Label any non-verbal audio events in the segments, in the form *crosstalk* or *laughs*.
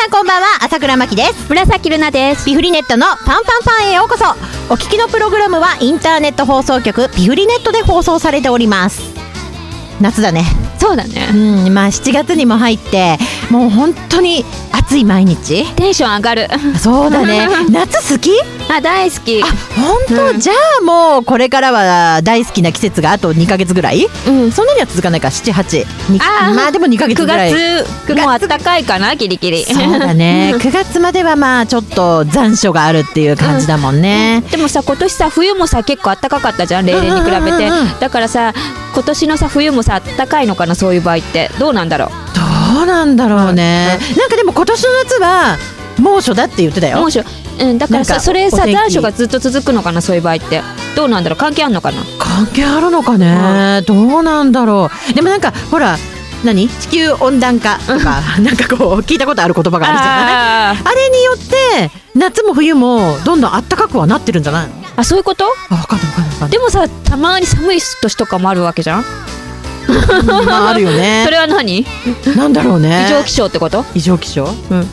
さんこんばんは朝倉真希です。紫ルナです。ピフリネットのパンパンパンへようこそ。お聞きのプログラムはインターネット放送局ピフリネットで放送されております。夏だね。そうだね。うんまあ7月にも入ってもう本当に暑い毎日。テンション上がる。そうだね。*laughs* 夏好き？あ大好き。あ本当、うん。じゃあもうこれからは大好きな季節があと2か月ぐらい？うん。そんなには続かないか？78あー。まあでも2か月9ぐらい。月もうあったかいかな？ギリギリ。そうだね。*laughs* 9月まではまあちょっと残暑があるっていう感じだもんね、でもさ今年さ冬もさ結構あったかかったじゃん？例年に比べて。うんうんうんうん。だからさ今年のさ冬もさあったかいのかなそういう場合って。どうなんだろどうなんだろうね、なんかでも今年の夏は猛暑だって言ってたよ。う猛暑。うんだからさそれさ残暑がずっと続くのかなそういう場合って。どうなんだろう関係あんのかな？関係あるのかね、どうなんだろう。でもなんかほら何？地球温暖化とか *laughs* なんかこう聞いたことある言葉があるじゃない？あれによって夏も冬もどんどん暖かくはなってるんじゃない？のあそういうこと？あ分かんない分かんない分かんないでもさたまに寒い年とかもあるわけじゃん？まああるよね。*laughs* それは何？異なんだろうね。常気象ってこと？異常気象？うん。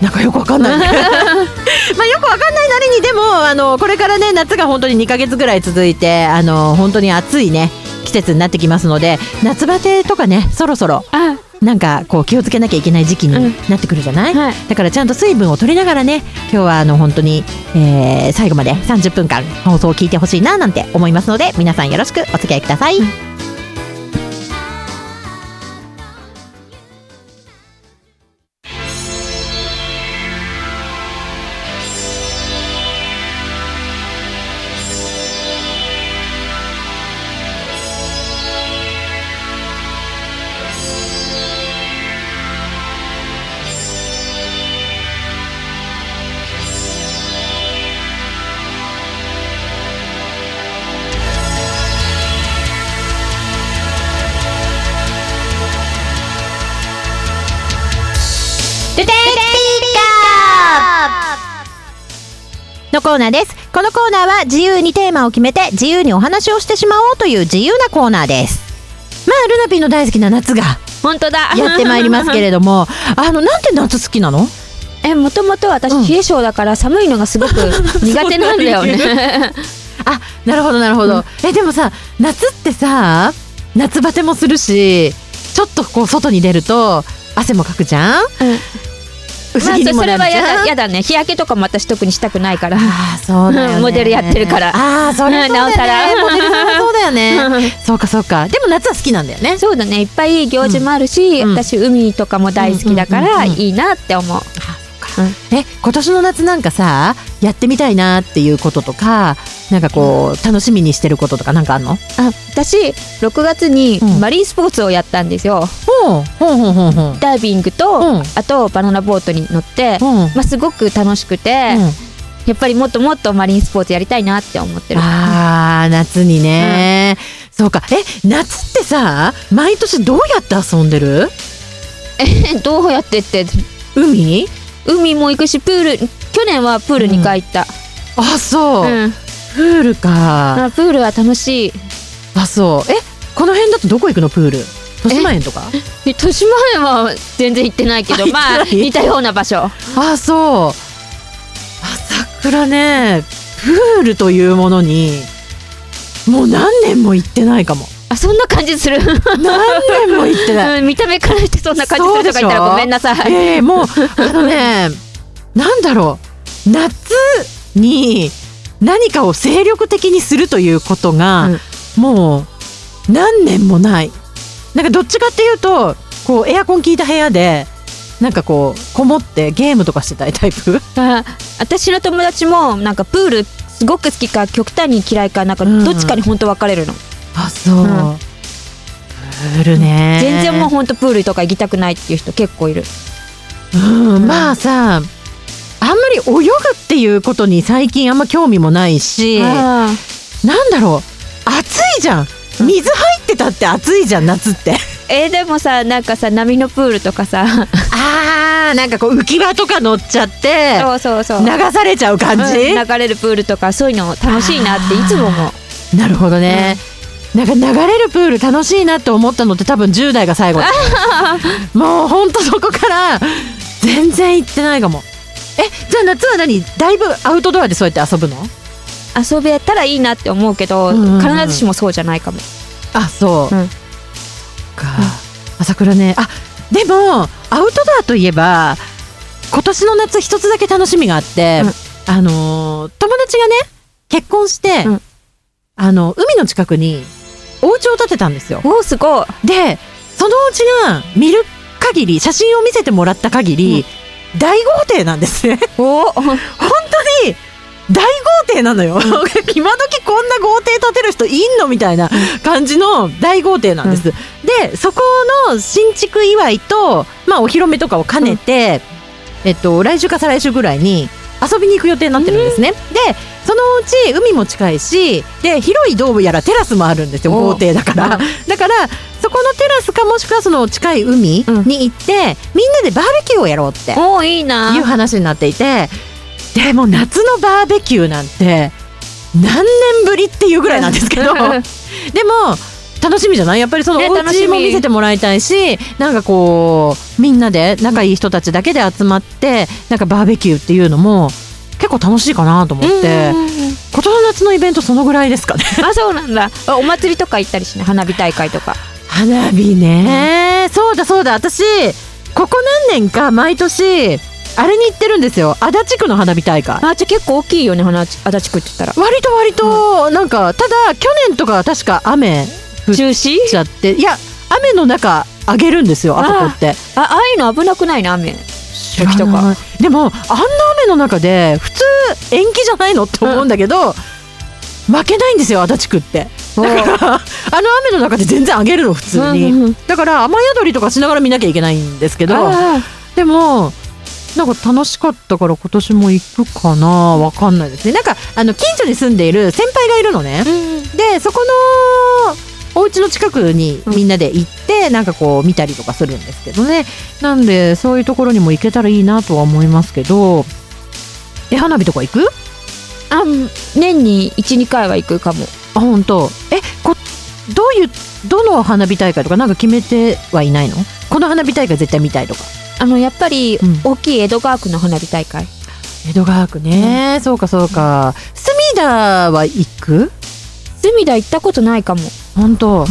なんかよくわかんないね。*laughs* *laughs* まあよくわかんないなりにでもあのこれからね夏が本当に2ヶ月ぐらい続いてあの本当に暑いね季節になってきますので夏バテとかねそろそろあなんかこう気をつけなきゃいけない時期になってくるじゃない、はい。だからちゃんと水分を取りながらね今日はあの本当に、えー最後まで30分間放送を聞いてほしいななんて思いますので皆さんよろしくお付き合いください、出てのコーナーです。このコーナーは自由にテーマを決めて自由にお話をしてしまおうという自由なコーナーです。まあルナピーの大好きな夏が本当だ。やってまいりますけれども *laughs* あのなんで夏好きなの？えもともと私うん。冷え性だから寒いのがすごく *laughs* 苦手なんだよね。*laughs* あなるほどなるほど、えでもさ夏ってさ夏バテもするしちょっとこう外に出ると汗もかくじゃん？うん。薄まあそそれはやだやだね。日焼けとかも私特にしたくないから。ああそうだよね。モデルやってるから。ああそれそうだよね。そうだよね。*laughs* そうかそうか。でも夏は好きなんだよね。そうだね。いっぱい行事もあるし、うん。私海とかも大好きだからうんうんうんうん。いいなって思う、あそっか。え今年の夏なんかさやってみたいなっていうこととかなんかこう楽しみにしてることとかなんかあんの？あ私6月にうん。マリンスポーツをやったんですよ、ほう。ほうほうほうほう。ダイビングと、うん。あとバナナボートに乗って、うん。まあ、すごく楽しくて、うん。やっぱりもっともっとマリンスポーツやりたいなって思ってる。あー夏にね、そうか。え夏ってさ毎年どうやって遊んでる？えどうやってって。海？海も行くしプール去年はプール2回行った、あそう、うんプールか。あプールは楽しい。あそう。えこの辺だとどこ行くのプール？豊島園とか？豊島園は全然行ってないけど *laughs* まあ似たような場所。あそう。朝倉ねプールというものにもう何年も行ってないかも。あそんな感じする、何年も行ってない。うん見た目からしてそんな感じするとか言ったらごめんなさい、ええもうあのねなんだろう。夏に何かを精力的にするということが、うん。もう何年もない。なんかどっちかっていうとこうエアコン効いた部屋でなんかこうこもってゲームとかしてたいタイプ？あ私の友達もなんかプールすごく好きか極端に嫌いかなんかうんどっちかに本当分かれるの、あそう、うん。プールね。全然もう本当プールとか行きたくないっていう人結構いる。うん、まあさあんまり泳ぐっていうことに最近あんま興味もないしあなんだろう暑いじゃん。水入ってたって暑いじゃん夏って。えーでもさなんかさ波のプールとかさ。*laughs* あーなんかこう浮き輪とか乗っちゃってそうそうそう。流されちゃう感じ、うん流れるプールとかそういうの楽しいなっていつも思う。なるほどね、なんか流れるプール楽しいなって思ったのって多分10代が最後。*laughs* もうほんとそこから全然行ってないかもえじゃあ夏は何？だいぶアウトドアでそうやって遊ぶの？遊べたらいいなって思うけど、うんうんうん。必ずしもそうじゃないかも。あそう、うん。か、朝倉ね。あでもアウトドアといえば今年の夏一つだけ楽しみがあって、あのー友達がね結婚して、うん。あの海の近くにお家を建てたんですよ。おおすごい。でそのうちが見る限り写真を見せてもらった限り、大豪邸なんですね。おお本当に大豪邸なのよ、*laughs* 今時こんな豪邸建てる人いんのみたいな感じの大豪邸なんです、でそこの新築祝いと、まあ、お披露目とかを兼ねて、えっと、来週か再来週ぐらいに遊びに行く予定になってるんですね、でそのうち海も近いしで広いドームやらテラスもあるんですよ。お豪邸だから、うん。だからそこのテラスかもしくはその近い海に行って、みんなでバーベキューをやろうっておおいいな。いう話になっていてでも夏のバーベキューなんて何年ぶりっていうぐらいなんですけど。*laughs* でも楽しみじゃない？やっぱりそのお家も見せてもらいたいしなんかこうみんなで仲いい人たちだけで集まってなんかバーベキューっていうのも結構楽しいかなと思って。うんうんうん今年の夏のイベントそのぐらいですかね。あそうなんだ。あお祭りとか行ったりしね花火大会とか花火ね、そうだそうだ。私ここ何年か毎年あれに行ってるんですよ。足立区の花火大会。あじゃあ結構大きいよね花足立区って言ったら。割と割となんかただ去年とかは確か雨降っ中止？ちゃっていや雨の中あげるんですよあそこって。あああいうの危なくないの雨？時とか。でもあんな雨の中で普通延期じゃないのって思うんだけど、負けないんですよ足立区って。おだから *laughs* あの雨の中で全然あげるの普通に、うんうんうん。だから雨宿りとかしながら見なきゃいけないんですけどあでもなんか楽しかったから今年も行くかなわかんないですね。なんかあの近所に住んでいる先輩がいるのね、でそこのお家の近くにみんなで行って、なんかこう見たりとかするんですけどね。なんでそういうところにも行けたらいいなとは思いますけどえ花火とか行く？あ年に12回は行くかも。あ本当どういうどの花火大会とかなんか決めてはいないの？この花火大会絶対見たいとか。あのやっぱりうん。大きい江戸川区の花火大会、江戸川区ね、そうかそうか。隅田は行く？隅田行ったことないかも。本当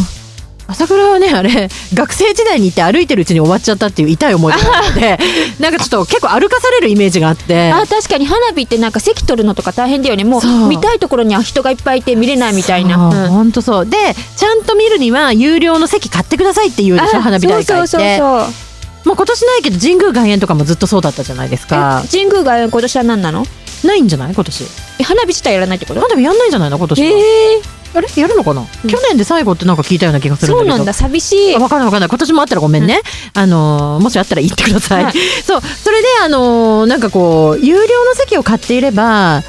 朝倉はねあれ学生時代に行って歩いてるうちに終わっちゃったっていう痛い思いがあるのでなんかちょっと結構歩かされるイメージがあって。あ確かに花火ってなんか席取るのとか大変だよね。もう見たいところには人がいっぱいいて見れないみたいな、そううん。本当そう。でちゃんと見るには有料の席買ってくださいって言うでしょあ花火大会って。そうそうそうそう。もう今年ないけど神宮外苑とかもずっとそうだったじゃないですか。え神宮外苑今年は何なの？ないんじゃない？今年。え花火自体やらないってこと？花火やんないんじゃないの？今年は、えあれ？やるのかな、うん。去年で最後ってなんか聞いたような気がすー、るんだけど。そうなんだ。寂しい。あわかんないわかんない。今年もあったらごめんね、あのーもしあったら言ってください、はい。そう。それであのーなんかこう有料の席を買っていれば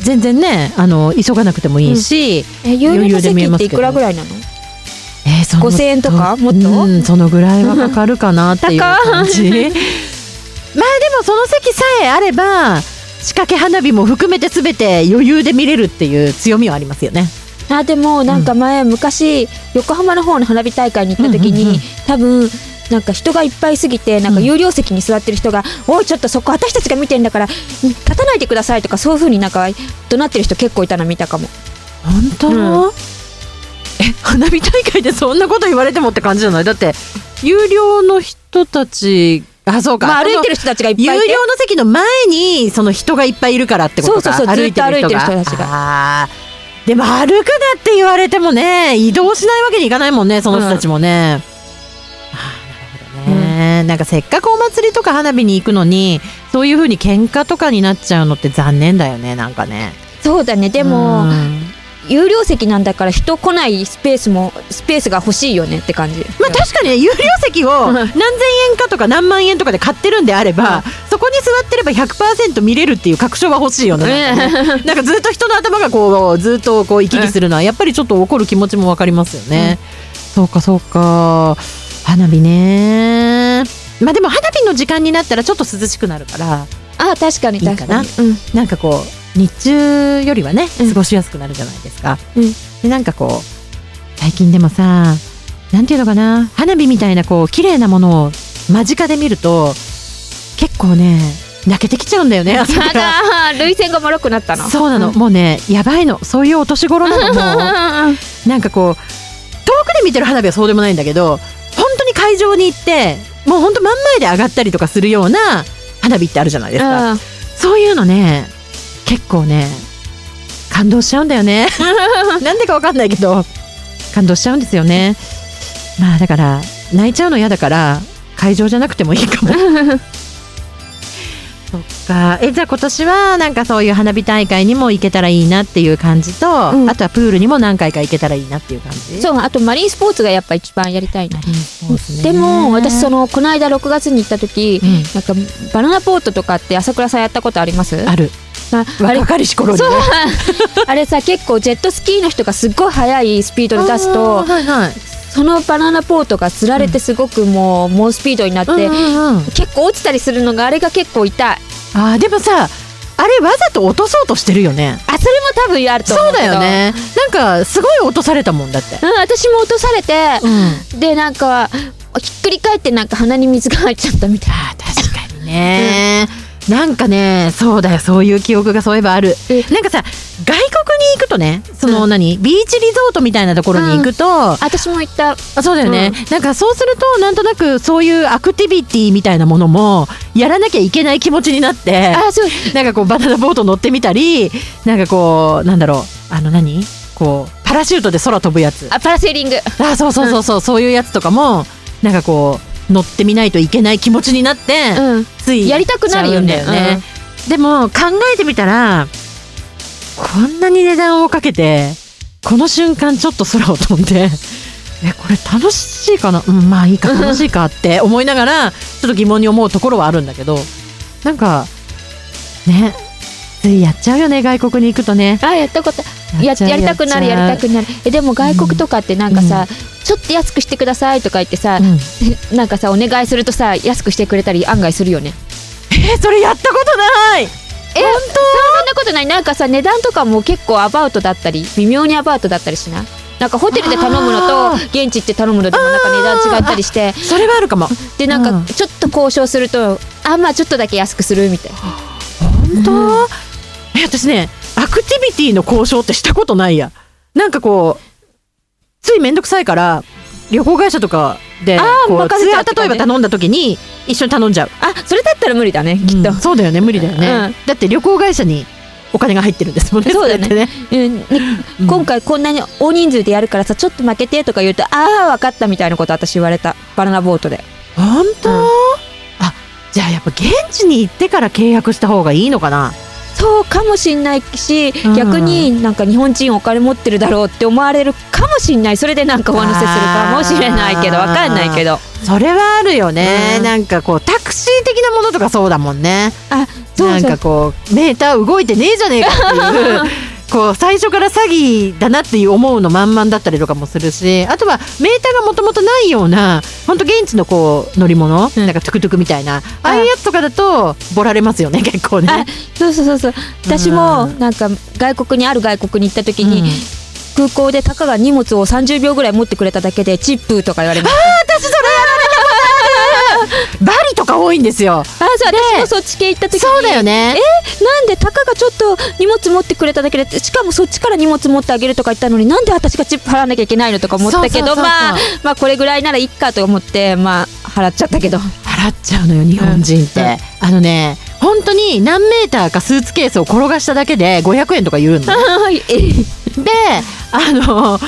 全然ねあの急がなくてもいいし、え有料余裕の席っていで見えますけど。くらぐらい。なのえーその5000円とか？もっと？うんそのぐらいはかかるかなっていう感じ。*laughs* まあでもその席さえあれば仕掛け花火も含めて全て余裕で見れるっていう強みはありますよねあでもなんか前、昔横浜の方の花火大会に行った時に、多分なんか人がいっぱいすぎてなんか有料席に座ってる人が「おいちょっとそこ私たちが見てんだから立たないでください」とかそういう風になんか怒鳴ってる人結構いたの見たかも。本当、うん。え花火大会でそんなこと言われてもって感じじゃない？だって有料の人たちあそうか、まあ歩いてるる人たちがいっぱいい有て料の席の前にその人がいっぱいいるからってことか。そうそうそう歩いてる人が。ずっと歩いてる人たちあーでも歩くなって言われてもね移動しないわけにいかないもんねその人たちもね、あーなるほどね、なんかせっかくお祭りとか花火に行くのにそういう風に喧嘩とかになっちゃうのって残念だよねなんかね。そうだねでも、うん有料席なんだから人来ないスペースもスペースが欲しいよねって感じ。まあ確かにね有料席をうん。何千円かとか何万円とかで買ってるんであれば、そこに座ってれば100%見れるっていう確証は欲しいよね。なんかね。*laughs* なんかずっと人の頭がこうずっとこう行き来するのはやっぱりちょっと怒る気持ちもわかりますよね。そうかそうか。花火ね。まあでも花火の時間になったらちょっと涼しくなるから。あ確かにいいかな。確かにうん。なんかこう日中よりはねうん。過ごしやすくなるじゃないですか。うん。でなんかこう最近でもさなんていうのかな花火みたいなこう綺麗なものを間近で見ると結構ね泣けてきちゃうんだよね朝やか。ら涙腺が丸くなったの？そうなの、もうねやばいの。そういうお年頃なのもう。なんかこう遠くで見てる花火はそうでもないんだけど本当に会場に行ってもう本当真ん前で上がったりとかするような花火ってあるじゃないですか、うん。そういうのね結構ね感動しちゃうんだよね。*laughs* なんでかわかんないけど。感動しちゃうんですよね。まあだから泣いちゃうの嫌だから会場じゃなくてもいいかも。*laughs* そっか。えじゃあ今年はなんかそういう花火大会にも行けたらいいなっていう感じと、うん。あとはプールにも何回か行けたらいいなっていう感じ？そうあとマリンスポーツがやっぱ一番やりたいな。でも私そのこの間6月に行った時、うん。なんかバナナポートとかって朝倉さんやったことあります？あるああれ若かりし頃にね。そう。*laughs* あれさ結構ジェットスキーの人がすっごい速いスピードで出すとはいはい。そのバナナポートがつられてすごくもう猛スピードになって、うんうんうん。結構落ちたりするのがあれが結構痛い。あーでもさあれわざと落とそうとしてるよね。あそれも多分あると思そううけど。だよね。なんかすごい落とされたもんだって。うん、私も落とされて、うん。でなんかひっくり返ってなんか鼻に水が入っちゃったみたいあー確かにね、なんかねそうだよ。そういう記憶がそういえばある。え。なんかさ外国に行くとねそのうん。何、ビーチリゾートみたいなところに行くと、私も言った。あそうだよね、なんかそうするとなんとなくそういうアクティビティみたいなものもやらなきゃいけない気持ちになってあそう。なんかこうバナナボート乗ってみたりなんかこうなんだろう。あの何？こうパラシュートで空飛ぶやつ。あパラセーリング。あそうそうそうそう、そういうやつとかもなんかこう乗ってみないといけない気持ちになって、うんつい。やりたくなるよね。うん。でも考えてみたらこんなに値段をかけてこの瞬間ちょっと空を飛んで *laughs* えこれ楽しいかな？うんまあいいか *laughs* 楽しいかって思いながらちょっと疑問に思うところはあるんだけどなんかねついやっちゃうよね外国に行くとね。あやったことややりたくなるやりたくなる。えでも外国とかってなんかさ、ちょっと安くしてくださいとか言ってさ、うん。*laughs* なんかさお願いするとさ安くしてくれたり案外するよね。えそれやったことない！えそんなことない。なんかさ値段とかも結構アバウトだったり微妙にアバウトだったりしない？なんかホテルで頼むのとあ現地行って頼むのでもなんか値段違ったりして。それはあるかも。でなんうん。かちょっと交渉するとあまあちょっとだけ安くするみたいな。本当、え私ねアクティビティの交渉ってしたことないや。なんかこうついめんどくさいから旅行会社とかでこうツアー例えば頼んだ時に一緒に頼んじゃう。あそれだったら無理だねきっと、うんそうだよね無理だよね、うん。だって旅行会社にお金が入ってるんですもんねそうだね。ね。うん今回こんなに大人数でやるからさちょっと負けてとか言うとああ分かったみたいなこと私言われた。バナナボートで。本当、うん。あじゃあやっぱ現地に行ってから契約した方がいいのかな？そうかもしんないし、うん。逆になんか日本人お金持ってるだろうって思われるかもしんない。それでなんか上乗せするかもしれないけどわかんないけど。それはあるよね、うん。なんかこうタクシー的なものとかそうだもんね。あそう。なんかこうメーター動いてねえじゃねえかっていう *laughs* こう最初から詐欺だなっていう思うの満々だったりとかもするしあとはメーターがもともとないような本当現地のこう乗り物、うん。なんかトゥクトゥクみたいなああいうやつとかだとボられますよね結構ね。あ。そうそうそうそう。私もなんか外国にある外国に行った時に、うん。空港でたかが荷物を30秒ぐらい持ってくれただけでチップとか言われまし私それやられたことあるバリとか多いんですよ。たあそう私もそっち系行った時にそうだよね。えなんでたかがちょっと荷物持ってくれただけでしかもそっちから荷物持ってあげるとか言ったのになんで私がチップ払わなきゃいけないのとか思ったけどまあまあこれぐらいならいっかと思ってまあ払っちゃったけど。払っちゃうのよ日本人って、うん。うんあのね本当に何メーターかスーツケースを転がしただけで500円とか言うの *laughs* であの払っ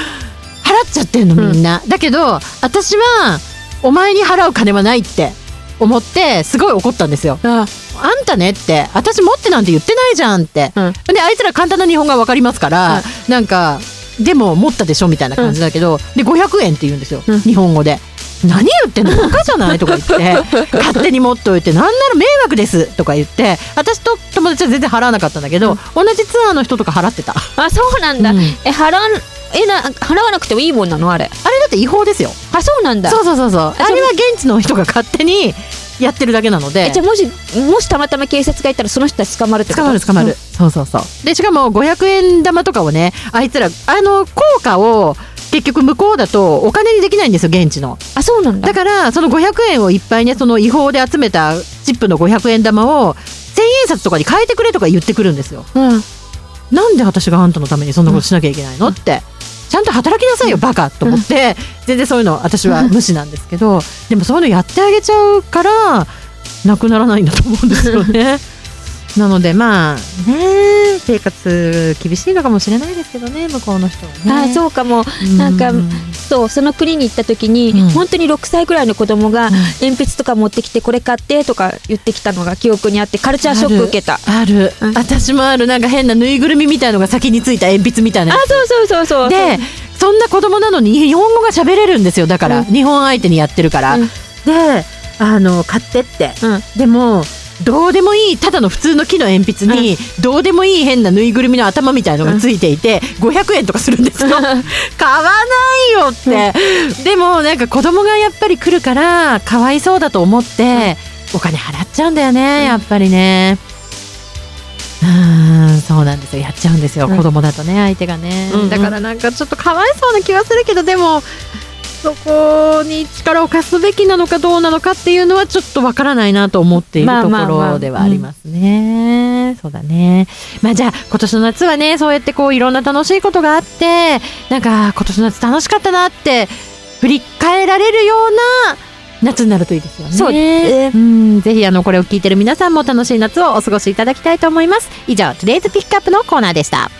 ちゃってんのみんな、だけど私はお前に払う金はないって思ってすごい怒ったんですよ。ああんたねって。私持ってなんて言ってないじゃんって、うん。であいつら簡単な日本語が分かりますから、なんかでも持ったでしょみたいな感じだけど、で500円って言うんですよ、うん。日本語で。何言ってんの？バカじゃない？とか言って。*laughs* 勝手に持っといて。なんなら迷惑ですとか言って。私と友達は全然払わなかったんだけど、同じツアーの人とか払ってた。ああそうなんだ、うん。え払わんえな払わなくてもいいもんなの？あれ。れだって違法ですよ。あそうなんだ。そうそうそうそう。あれは現地の人が勝手にやってるだけなので。えじゃあもしもしたまたま警察がいたらその人たち捕まるってこと？捕まる捕まる、そうそうそう。でしかも500円玉とかをねあいつらあの効果を結局向こうだとお金にできないんですよ現地の。あそうなんだ。だからその500円をいっぱいねその違法で集めたチップの500円玉を千円札とかに変えてくれとか言ってくるんですよ。うん。なんで私があんたのためにそんなことしなきゃいけないの？ってちゃんと働きなさいよバカと思って全然そういうの私は無視なんですけどでもそういうのやってあげちゃうからなくならないんだと思うんですよね。なのでまあね生活厳しいのかもしれないですけどね向こうの人はね。あそうかも。うん。なんかそうその国に行った時に、うん。本当に6歳ぐらいの子供が、鉛筆とか持ってきてこれ買ってとか言ってきたのが記憶にあってカルチャーショック受けた。ある、うん。私もあるなんか変なぬいぐるみみたいのが先についた鉛筆みたいなあそうそうそうそうでそんな子供なのに日本語が喋れるんですよ。だから、うん。日本相手にやってるから、うん。であの買ってって、うん。でもどうでもいいただの普通の木の鉛筆に、どうでもいい変なぬいぐるみの頭みたいのがついていて、500円とかするんですよ。*laughs* 買わないよって、でもなんか子供がやっぱり来るからかわいそうだと思って、お金払っちゃうんだよねやっぱりね。うーんそうなんですよ。やっちゃうんですよ、うん。子供だとね相手がね、うんうん。だからなんかちょっとかわいそうな気はするけどでもそこに力を貸すべきなのかどうなのかっていうのはちょっとわからないなと思っているところではありますね。そうだね。まあじゃあ今年の夏はねそうやってこういろんな楽しいことがあってなんか今年の夏楽しかったなって振り返られるような夏になるといいですよね。そうえーうんぜひあのこれを聞いてる皆さんも楽しい夏をお過ごしいただきたいと思います。以上トゥデイズピックアップのコーナーでした。